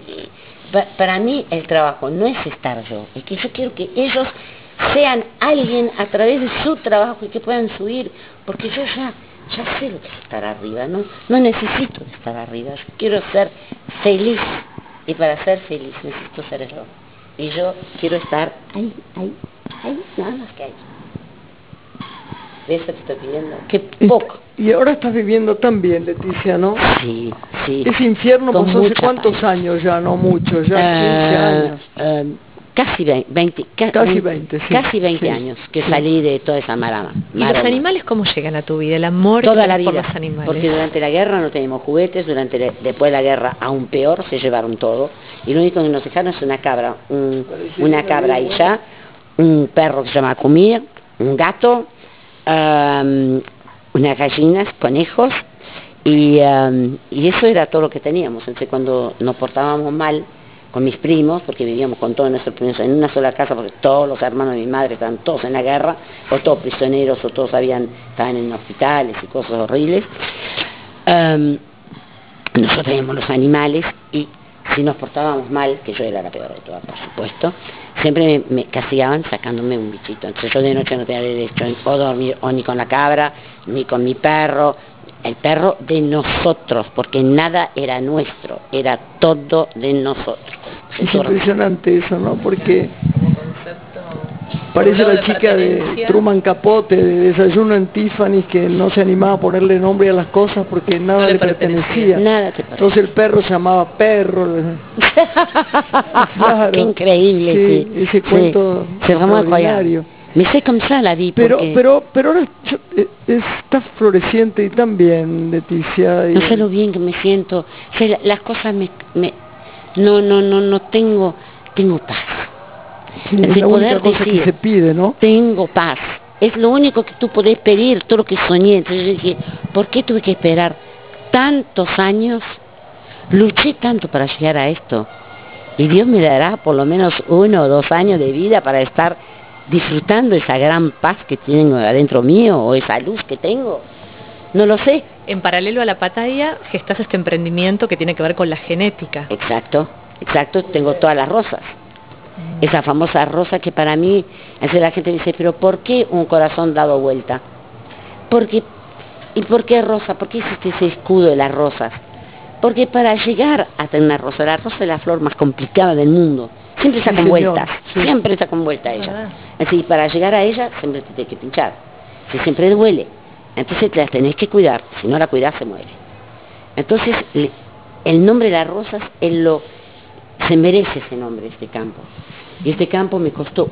para mí el trabajo no es estar yo, es que yo quiero que ellos sean alguien a través de su trabajo y que puedan subir, porque yo ya, ya sé lo que es estar arriba, no, no necesito estar arriba, quiero ser feliz y para ser feliz necesito ser yo. Y yo quiero estar ahí, ahí, ahí, nada más que ahí. De eso te estoy pidiendo. Qué poco. Y ahora estás viviendo tan bien, Leticia, ¿no? Sí, sí. Ese infierno pasó hace cuántos paz. años ya, no mucho, ya 15 Eh, años. eh, casi 20, ca- Casi 20, sí, casi 20 sí, años que sí. salí de toda esa marama. ¿Y los animales cómo llegan a tu vida? El amor que Toda la por los animales. porque durante la guerra no teníamos juguetes, durante la- después de la guerra aún peor, se llevaron todo, y lo único que nos dejaron es una cabra, un- una cabra y ya, un perro que se llama Kumir, un gato, unas gallinas, conejos, y, y eso era todo lo que teníamos. Entonces cuando nos portábamos mal con mis primos, porque vivíamos con todos nuestros primos en una sola casa, porque todos los hermanos de mi madre estaban todos en la guerra, o todos prisioneros, o todos habían, estaban en hospitales y cosas horribles. Am, nosotros teníamos los animales y si nos portábamos mal, que yo era la peor de todas, por supuesto, siempre me, me castigaban sacándome un bichito. Entonces yo de noche no tenía derecho o dormir o ni con la cabra, ni con mi perro, el perro de nosotros, porque nada era nuestro, era todo de nosotros. Es impresionante eso, ¿no? Porque parece la chica de Truman Capote, de Desayuno en Tiffany, que no se animaba a ponerle nombre a las cosas porque nada No le le pertenecía. pertenecía. Nada te pertenecía. Entonces el perro se llamaba perro. *laughs* Claro. Qué increíble, Sí, sí. ese Sí. cuento vraiment extraordinario. Mais c'est comme ça la vie. Pero, porque- pero, pero ahora eh, está floreciente y también, Leticia. y- No sé lo bien que me siento. sé, la- las cosas me, me- no, no, no, no tengo, tengo paz. sí, es la única que decir. se pide, ¿no? Tengo paz. Es lo único que tú podés pedir, todo lo que soñé. Entonces yo dije, ¿por qué tuve que esperar tantos años? Luché tanto para llegar a esto. Y Dios me dará por lo menos uno o dos años de vida para estar disfrutando esa gran paz que tengo adentro mío o esa luz que tengo. No lo sé. En paralelo a la batalla, gestás este emprendimiento que tiene que ver con la genética. Exacto, exacto, tengo todas las rosas. Esa famosa rosa que para mí, veces la gente dice, pero ¿por qué un corazón dado vuelta? Porque, ¿Y por qué rosa? ¿Por qué existe ese escudo de las rosas? Porque para llegar a tener una rosa, la rosa es la flor más complicada del mundo. Siempre está con vueltas, sí. siempre está con vuelta Ah. Así, para llegar a ella siempre te tienes que pinchar. Si siempre duele. Entonces te la tenés que cuidar, si no la cuidas se muere. Entonces, el nombre de las rosas es lo, se merece ese nombre, este campo. Y este campo me costó,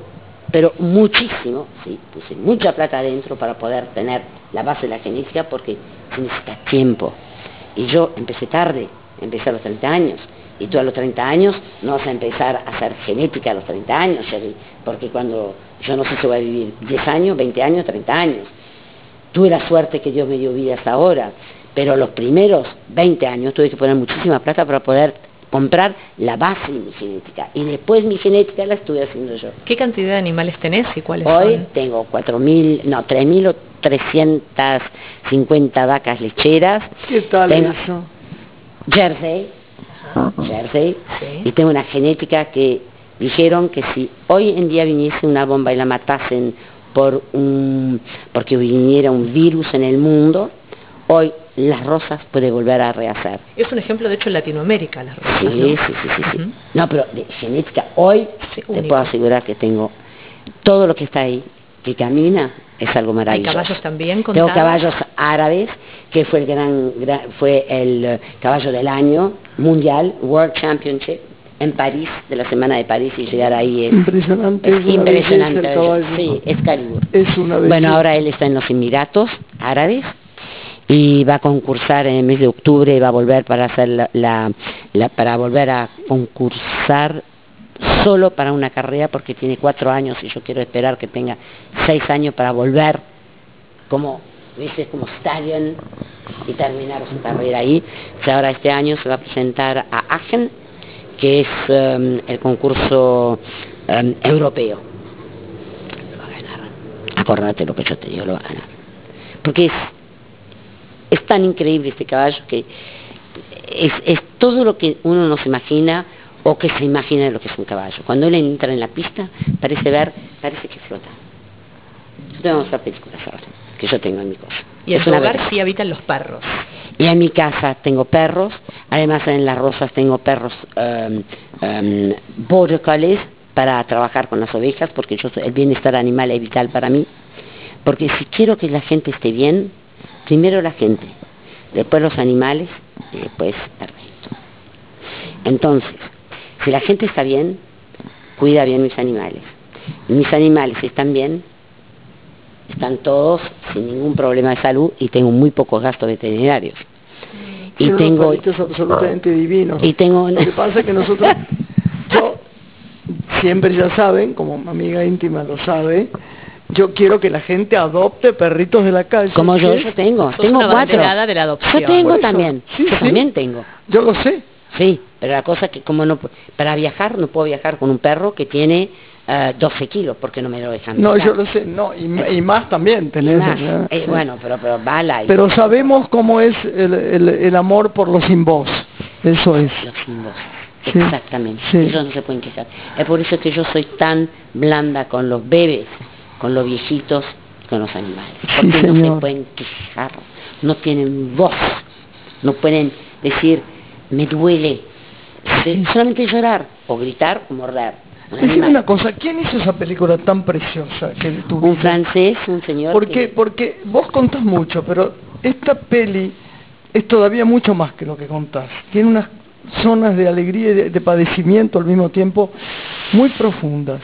pero muchísimo, puse mucha plata adentro para poder tener la base de la genética porque se necesita tiempo. Y yo empecé tarde, empecé a los 30 años. Y tú a los 30 años no vas a empezar a hacer genética a los 30 años, porque cuando yo no sé si voy a vivir 10 años, 20 años, 30 años. tuve la suerte que Dios me dio vida hasta ahora, pero los primeros 20 años tuve que poner muchísima plata para poder comprar la base de mi genética. Y después mi genética la estuve haciendo yo. ¿Qué cantidad de animales tenés y cuáles Hoy son? tengo 4.000, no, 3.350 vacas lecheras. ¿Qué tal Tengo- eso? Jersey, Jersey, Sí. y tengo una genética que dijeron que si hoy en día viniese una bomba y la matasen por un, porque viniera un virus en el mundo, hoy las rosas puede volver a rehacer. Es un ejemplo, de hecho, en Latinoamérica, las rosas, Sí, ¿no? sí, sí, sí, sí. No, pero de genética, hoy Sí, te puedo asegurar que tengo todo lo que está ahí, que camina, es algo maravilloso. caballos también Tengo contados? caballos árabes, que fue el gran, gran- fue el caballo del año mundial, World Championship, en París, de la semana de París, y llegar ahí es, Impresionante, es impresionante. Sí, es Calibur. Es una belleza. Bueno, ahora él está en los Emiratos Árabes y va a concursar en el mes de octubre y va a volver para hacer la, la- la- para volver a concursar solo para una carrera porque tiene cuatro años y yo quiero esperar que tenga seis años para volver como dices como stallion y terminar su carrera ahí. O sea, ahora este año se va a presentar a Aachen, que es em, el concurso em, europeo. Lo va a ganar. Acordate lo que yo te digo, lo va a ganar. Porque es, es tan increíble este caballo que es, es todo lo que uno no se imagina o que se imagina de lo que es un caballo. Cuando él entra en la pista, parece ver, parece que flota. Yo te vamos a hacer películas ahora, que yo tengo en mi cosa. Y Es tu una hogar sí habitan los perros. Y en mi casa tengo perros, además en las rosas tengo perros um, para trabajar con las ovejas, porque el bienestar animal es vital para mí. Porque si quiero que la gente esté bien, primero la gente, después los animales y después el resto. Entonces, si la gente está bien, cuida bien mis animales. Mis animales están bien, están todos sin ningún problema de salud y tengo muy pocos gastos veterinarios. Y Son tengo, absolutamente divinos. y tengo, Lo que pasa es que nosotros, *laughs* yo siempre ya saben, como amiga íntima lo sabe, yo quiero que la gente adopte perritos de la calle. como yo, tengo, tengo cuatro. de la adopción. Yo tengo también, Sí, yo sí. también tengo. Yo lo sé. Sí, pero la cosa es que como no, para viajar no puedo viajar con un perro que tiene eh, 12 kilos porque no me lo dejan. No, yo lo sé. No, y, y más también tenés. eh, bueno, pero, pero bala y Pero sabemos cómo es el, el- el amor por los sin voz. Eso es. los sin voz. Sí, Exactamente, sí. ellos no se pueden quejar. Es por eso que yo soy tan blanda con los bebés, con los viejitos, con los animales. Sí, Porque no se pueden quejar, no tienen voz, no pueden decir, me duele, solamente llorar, o gritar, o morder. Decime una cosa, ¿quién hizo esa película tan preciosa que tu Un francés, un señor Porque, que- porque vos contás mucho, pero esta peli es todavía mucho más que lo que contás. Tiene unas zonas de alegría y de, de padecimiento al mismo tiempo muy profundas.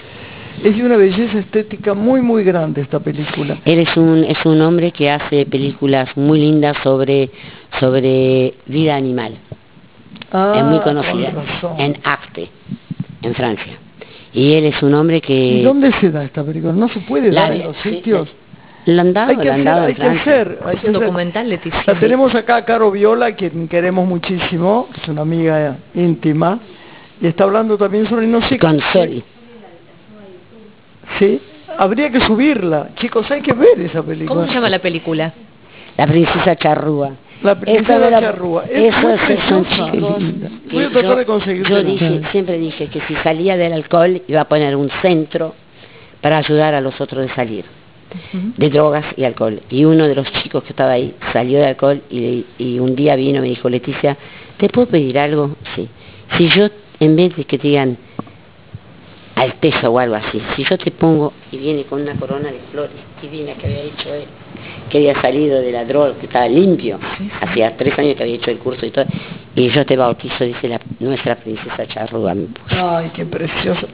Es de una belleza estética muy, muy grande esta película. Él es un, es un hombre que hace películas muy lindas sobre, sobre vida animal. Ah, es muy con conocida en Acte, en Francia. Y él es un hombre que... ¿Y dónde se da esta película? ¿No se puede La dar en los sí, sitios? la- la han dado, Hay que la han hacer, dado en hay que hacer. hay Es que un hacer. documental, Leticia. La tenemos acá a Caro Viola, quien queremos muchísimo, es una amiga íntima, y está hablando también sobre, no sé, Con Soli. Sí, habría que subirla. Chicos, hay que ver esa película. ¿Cómo se llama la película? La princesa charrúa. La Esa de la- charrúa. Es Esos muy son chicos. Voy a tratar de conseguirte Yo dije, siempre dije que si salía del alcohol iba a poner un centro para ayudar a los otros de salir. De drogas y alcohol. Y uno de los chicos que estaba ahí salió de alcohol y, y un día vino y me dijo, Leticia, ¿te puedo pedir algo? Sí. Si yo, en vez de que te digan Alteza o algo así, si yo te pongo y viene con una corona de flores divina que había hecho él, que había salido de la droga, que estaba limpio, hacía tres años que había hecho el curso y todo, y yo te bautizo, dice la, nuestra princesa charrúa, me puso. Ay, qué precioso.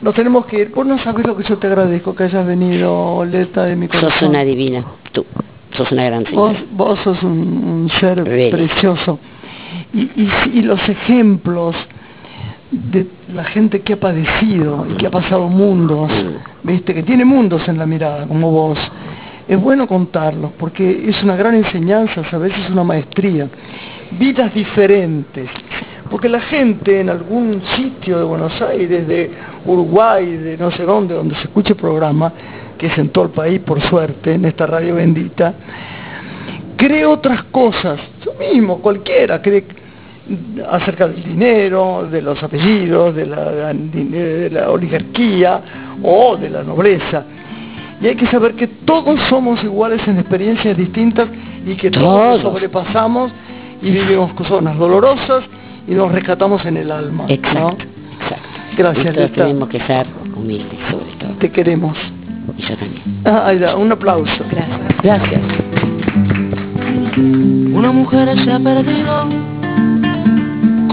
Nos tenemos que ir. Vos no sabés lo que yo te agradezco que hayas venido, Leta, de mi corazón. Sos una divina, tú, sos una gran Vos, señora. vos sos un, un ser precioso. Y, y, y los ejemplos de la gente que ha padecido y que ha pasado mundos, viste, que tiene mundos en la mirada, como vos. es bueno contarlos porque es una gran enseñanza, a veces es una maestría. Vidas diferentes. Porque la gente en algún sitio de Buenos Aires, de Uruguay, de no sé dónde, donde se escuche el programa, que es en todo el país por suerte, en esta radio bendita, cree otras cosas. Yo mismo, cualquiera, cree acerca del dinero, de los apellidos, de la, de la oligarquía o de la nobleza. Y hay que saber que todos somos iguales en experiencias distintas y que todos, Todos. sobrepasamos y vivimos cosas dolorosas y nos rescatamos en el alma. ¿no? Exacto, exacto. Gracias, Y todos Lita. tenemos que ser humildes, sobre todo. Te queremos. Y yo también. Ah, ahí da, un aplauso. Gracias. Gracias. Una mujer se ha perdido,